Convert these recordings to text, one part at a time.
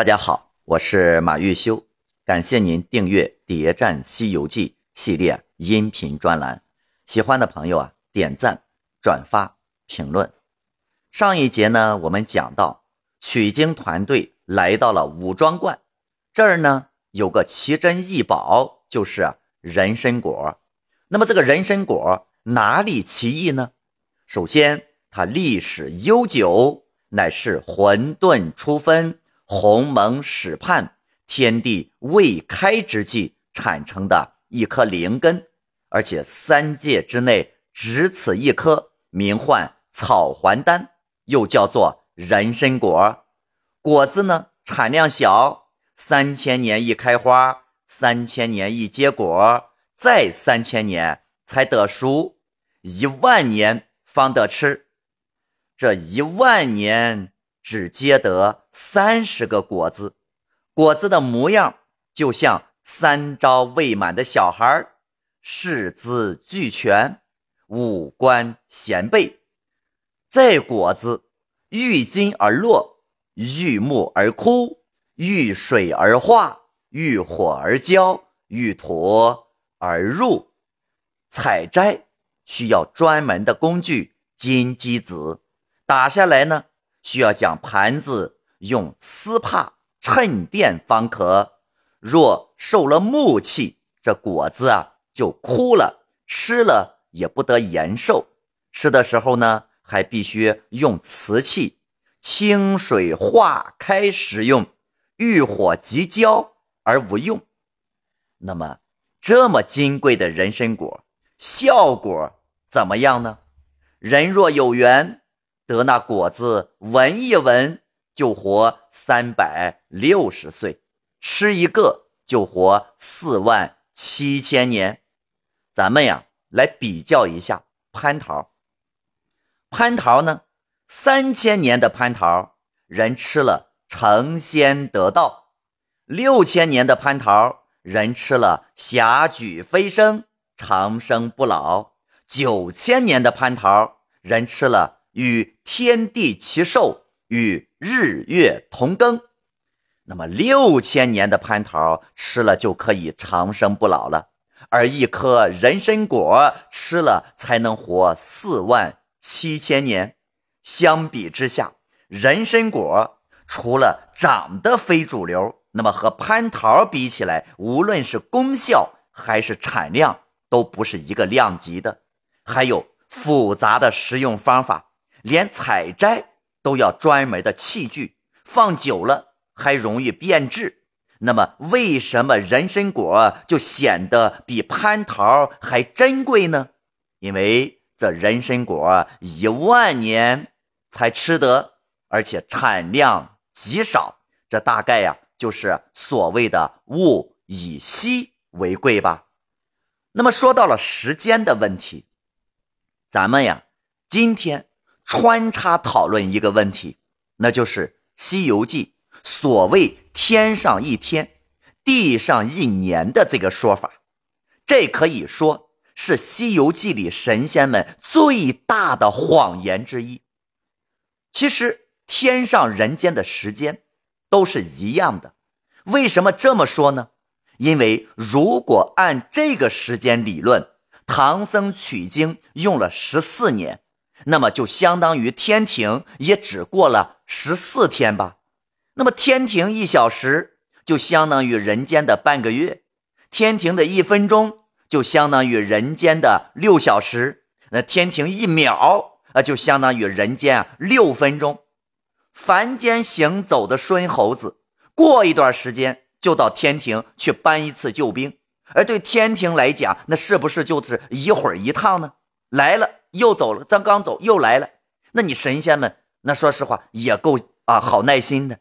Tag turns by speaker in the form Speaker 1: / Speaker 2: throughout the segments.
Speaker 1: 大家好，我是马玉修，感谢您订阅《谍战西游记》系列音频专栏。喜欢的朋友啊，点赞、转发、评论。上一节呢，我们讲到取经团队来到了武庄观，这儿呢有个奇珍异宝，就是人参果。那么这个人参果哪里奇异呢？首先，它历史悠久，乃是混沌初分。鸿蒙始判，天地未开之际产生的一颗灵根，而且三界之内只此一颗，名唤草还丹，又叫做人参果。果子呢产量小，三千年一开花，三千年一结果，再三千年才得熟，一万年方得吃。这一万年。只结得三十个果子，果子的模样就像三朝未满的小孩四肢俱全，五官贤备。这果子遇金而落，遇木而枯，遇水而化，遇火而焦，遇土而入。采摘需要专门的工具金鸡子，打下来呢。需要将盘子用丝帕衬垫方可。若受了木气，这果子啊就枯了，吃了也不得延寿。吃的时候呢，还必须用瓷器，清水化开食用，遇火即焦而无用。那么，这么金贵的人参果，效果怎么样呢？人若有缘。得那果子闻一闻就活三百六十岁，吃一个就活四万七千年。咱们呀来比较一下蟠桃。蟠桃呢，三千年的蟠桃，人吃了成仙得道；六千年的蟠桃，人吃了霞举飞升，长生不老；九千年的蟠桃，人吃了。与天地齐寿，与日月同庚。那么六千年的蟠桃吃了就可以长生不老了，而一颗人参果吃了才能活四万七千年。相比之下，人参果除了长得非主流，那么和蟠桃比起来，无论是功效还是产量都不是一个量级的，还有复杂的食用方法。连采摘都要专门的器具，放久了还容易变质。那么，为什么人参果就显得比蟠桃还珍贵呢？因为这人参果一万年才吃得，而且产量极少。这大概呀，就是所谓的物以稀为贵吧。那么，说到了时间的问题，咱们呀，今天。穿插讨论一个问题，那就是《西游记》所谓“天上一天，地上一年”的这个说法。这可以说是《西游记》里神仙们最大的谎言之一。其实，天上人间的时间都是一样的。为什么这么说呢？因为如果按这个时间理论，唐僧取经用了十四年。那么就相当于天庭也只过了十四天吧。那么天庭一小时就相当于人间的半个月，天庭的一分钟就相当于人间的六小时，那天庭一秒啊就相当于人间六分钟。凡间行走的孙猴子，过一段时间就到天庭去搬一次救兵，而对天庭来讲，那是不是就是一会儿一趟呢？来了。又走了，咱刚走又来了，那你神仙们那说实话也够啊，好耐心的。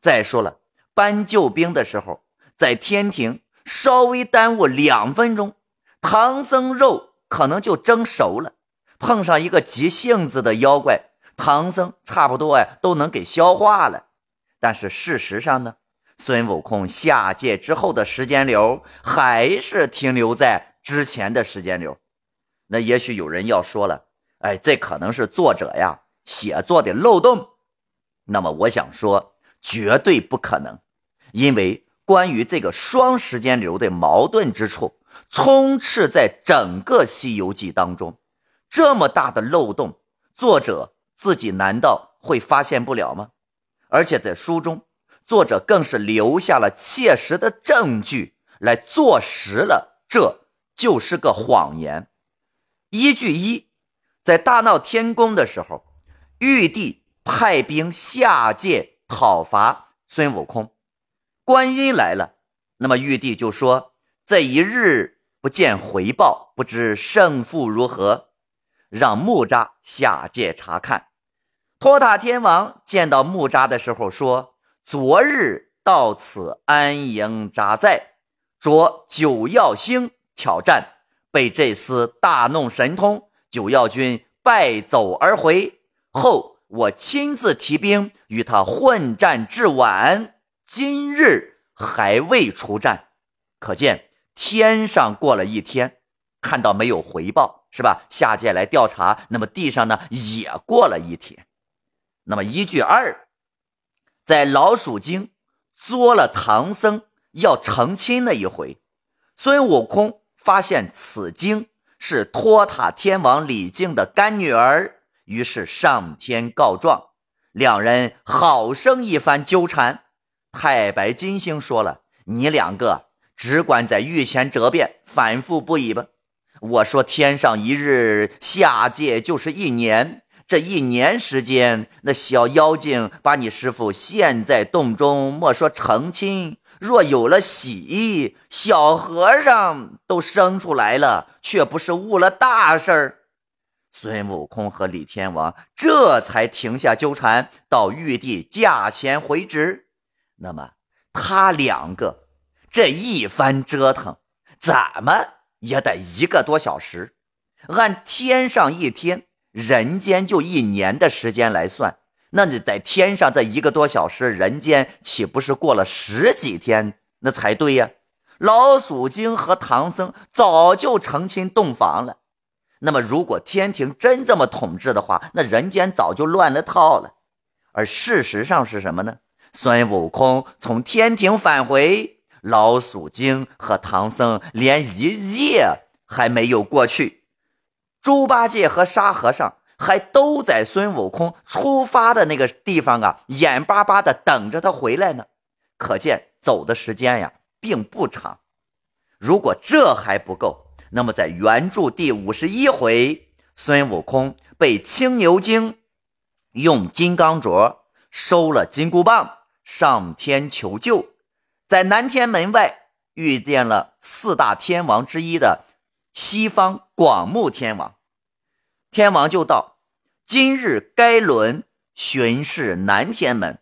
Speaker 1: 再说了，搬救兵的时候，在天庭稍微耽误两分钟，唐僧肉可能就蒸熟了。碰上一个急性子的妖怪，唐僧差不多呀都能给消化了。但是事实上呢，孙悟空下界之后的时间流还是停留在之前的时间流。那也许有人要说了，哎，这可能是作者呀写作的漏洞。那么我想说，绝对不可能，因为关于这个双时间流的矛盾之处，充斥在整个《西游记》当中。这么大的漏洞，作者自己难道会发现不了吗？而且在书中，作者更是留下了切实的证据来坐实了这就是个谎言。依据一，在大闹天宫的时候，玉帝派兵下界讨伐孙悟空，观音来了，那么玉帝就说：“这一日不见回报，不知胜负如何。”让木吒下界查看。托塔天王见到木吒的时候说：“昨日到此安营扎寨，着九曜星挑战。”被这厮大弄神通，九曜军败走而回。后我亲自提兵与他混战至晚，今日还未出战。可见天上过了一天，看到没有回报，是吧？下界来调查，那么地上呢也过了一天。那么依据二，在老鼠精作了唐僧要成亲那一回，孙悟空。发现此经是托塔天王李靖的干女儿，于是上天告状，两人好生一番纠缠。太白金星说了：“你两个只管在御前折辩，反复不已吧。”我说：“天上一日，下界就是一年。这一年时间，那小妖精把你师傅陷在洞中，莫说成亲。”若有了喜，小和尚都生出来了，却不是误了大事儿。孙悟空和李天王这才停下纠缠，到玉帝驾前回旨。那么他两个这一番折腾，怎么也得一个多小时。按天上一天，人间就一年的时间来算。那你在天上这一个多小时，人间岂不是过了十几天？那才对呀！老鼠精和唐僧早就成亲洞房了。那么，如果天庭真这么统治的话，那人间早就乱了套了。而事实上是什么呢？孙悟空从天庭返回，老鼠精和唐僧连一夜还没有过去，猪八戒和沙和尚。还都在孙悟空出发的那个地方啊，眼巴巴的等着他回来呢。可见走的时间呀，并不长。如果这还不够，那么在原著第五十一回，孙悟空被青牛精用金刚镯收了金箍棒，上天求救，在南天门外遇见了四大天王之一的西方广目天王，天王就道。今日该轮巡视南天门，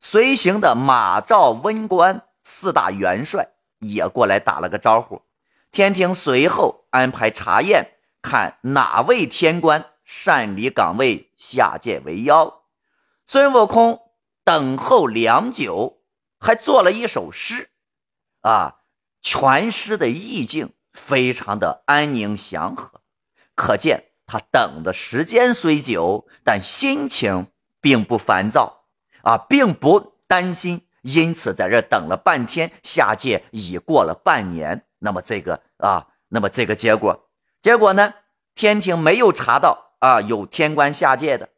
Speaker 1: 随行的马赵温官四大元帅也过来打了个招呼。天庭随后安排查验，看哪位天官擅离岗位下界为妖。孙悟空等候良久，还做了一首诗，啊，全诗的意境非常的安宁祥和，可见。他等的时间虽久，但心情并不烦躁啊，并不担心。因此，在这等了半天，下界已过了半年。那么这个啊，那么这个结果，结果呢？天庭没有查到啊，有天官下界的。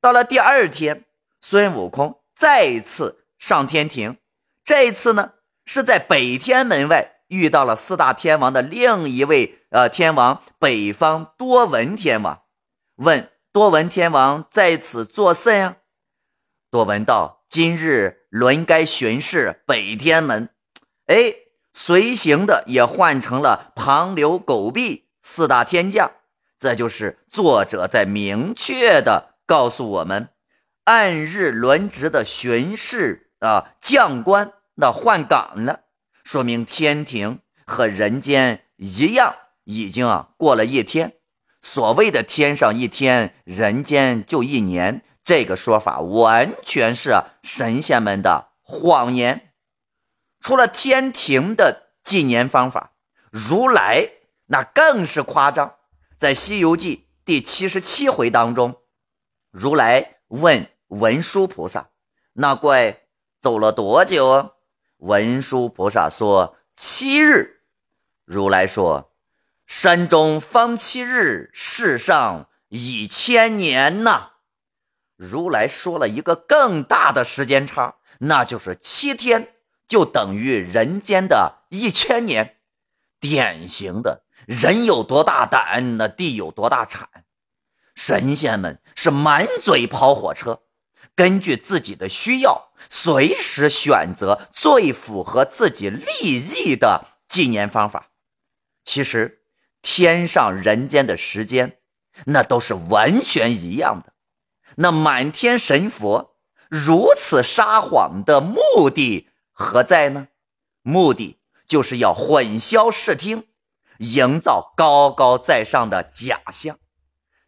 Speaker 1: 到了第二天，孙悟空再次上天庭，这一次呢是在北天门外。遇到了四大天王的另一位呃天王北方多闻天王，问多闻天王在此作甚呀？多闻道：今日轮该巡视北天门。哎，随行的也换成了庞刘狗臂四大天将。这就是作者在明确的告诉我们，按日轮值的巡视啊将官那换岗了。说明天庭和人间一样，已经啊过了一天。所谓的天上一天，人间就一年，这个说法完全是神仙们的谎言。除了天庭的纪年方法，如来那更是夸张。在《西游记》第七十七回当中，如来问文殊菩萨：“那怪走了多久？文殊菩萨说：“七日。”如来说：“山中方七日，世上已千年呐。”如来说了一个更大的时间差，那就是七天就等于人间的一千年。典型的人有多大胆，那地有多大产。神仙们是满嘴跑火车，根据自己的需要，随时选择最符合自己利益的纪年方法。其实，天上人间的时间，那都是完全一样的。那满天神佛如此撒谎的目的何在呢？目的就是要混淆视听，营造高高在上的假象。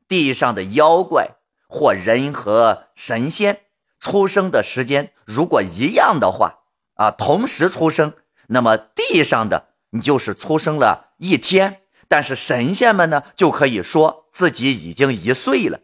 Speaker 1: 地上的妖怪或人和神仙出生的时间如果一样的话，啊，同时出生，那么地上的你就是出生了一天，但是神仙们呢就可以说自己已经一岁了。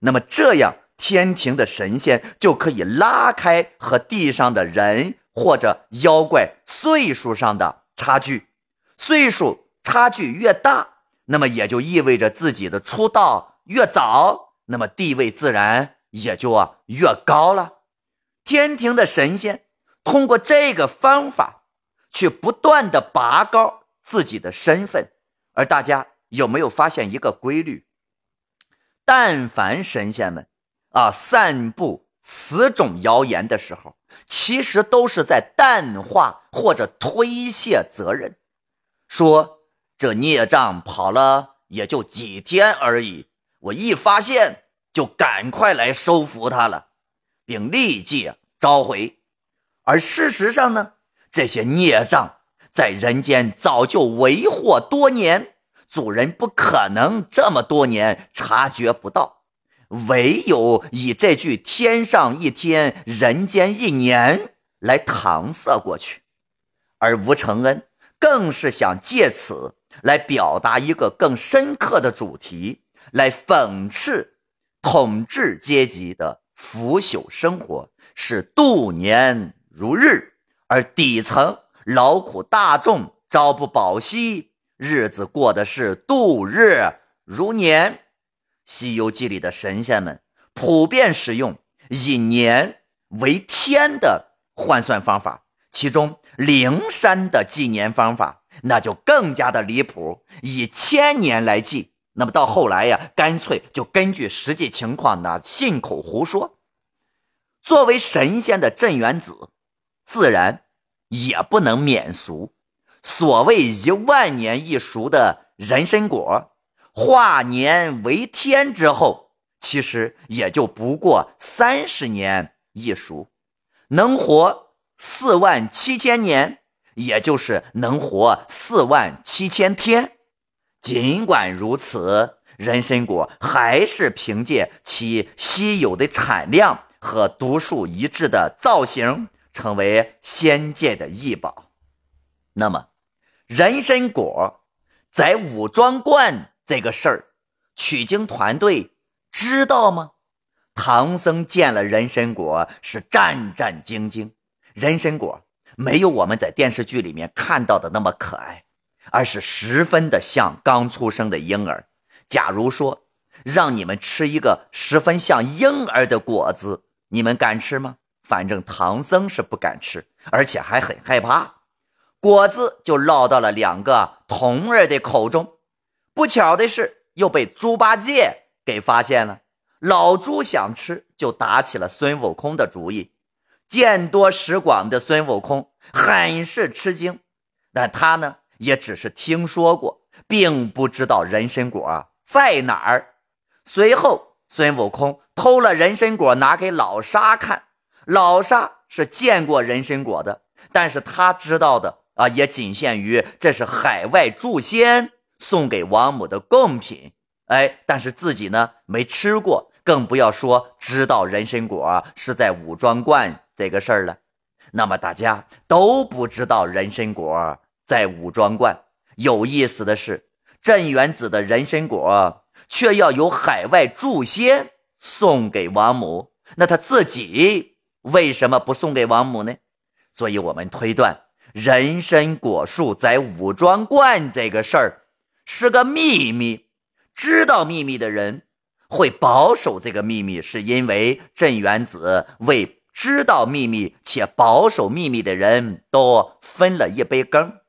Speaker 1: 那么这样，天庭的神仙就可以拉开和地上的人或者妖怪岁数上的差距，岁数差距越大，那么也就意味着自己的出道。越早，那么地位自然也就啊越高了。天庭的神仙通过这个方法，去不断的拔高自己的身份。而大家有没有发现一个规律？但凡神仙们啊散布此种谣言的时候，其实都是在淡化或者推卸责任，说这孽障跑了也就几天而已。我一发现就赶快来收服他了，并立即召回。而事实上呢，这些孽障在人间早就为祸多年，主人不可能这么多年察觉不到，唯有以这句“天上一天，人间一年”来搪塞过去。而吴承恩更是想借此来表达一个更深刻的主题。来讽刺统治阶级的腐朽生活是度年如日，而底层劳苦大众朝不保夕，日子过的是度日如年。《西游记》里的神仙们普遍使用以年为天的换算方法，其中灵山的纪年方法那就更加的离谱，以千年来计。那么到后来呀，干脆就根据实际情况呢，信口胡说。作为神仙的镇元子，自然也不能免俗。所谓一万年一熟的人参果，化年为天之后，其实也就不过三十年一熟，能活四万七千年，也就是能活四万七千天。尽管如此，人参果还是凭借其稀有的产量和独树一帜的造型，成为仙界的异宝。那么，人参果在武装观这个事儿，取经团队知道吗？唐僧见了人参果是战战兢兢。人参果没有我们在电视剧里面看到的那么可爱。而是十分的像刚出生的婴儿。假如说让你们吃一个十分像婴儿的果子，你们敢吃吗？反正唐僧是不敢吃，而且还很害怕。果子就落到了两个童儿的口中。不巧的是，又被猪八戒给发现了。老猪想吃，就打起了孙悟空的主意。见多识广的孙悟空很是吃惊，但他呢？也只是听说过，并不知道人参果在哪儿。随后，孙悟空偷了人参果，拿给老沙看。老沙是见过人参果的，但是他知道的啊，也仅限于这是海外诸仙送给王母的贡品。哎，但是自己呢没吃过，更不要说知道人参果是在武装观这个事儿了。那么大家都不知道人参果。在武装观，有意思的是，镇元子的人参果却要由海外诸仙送给王母，那他自己为什么不送给王母呢？所以我们推断，人参果树在武装观这个事儿是个秘密。知道秘密的人会保守这个秘密，是因为镇元子为知道秘密且保守秘密的人都分了一杯羹。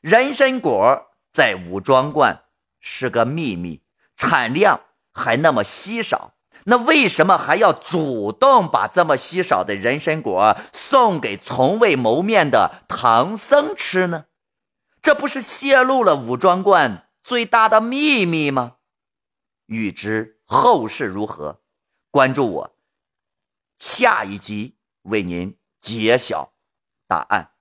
Speaker 1: 人参果在武装观是个秘密，产量还那么稀少。那为什么还要主动把这么稀少的人参果送给从未谋面的唐僧吃呢？这不是泄露了武装观最大的秘密吗？欲知后事如何，关注我，下一集为您揭晓答案。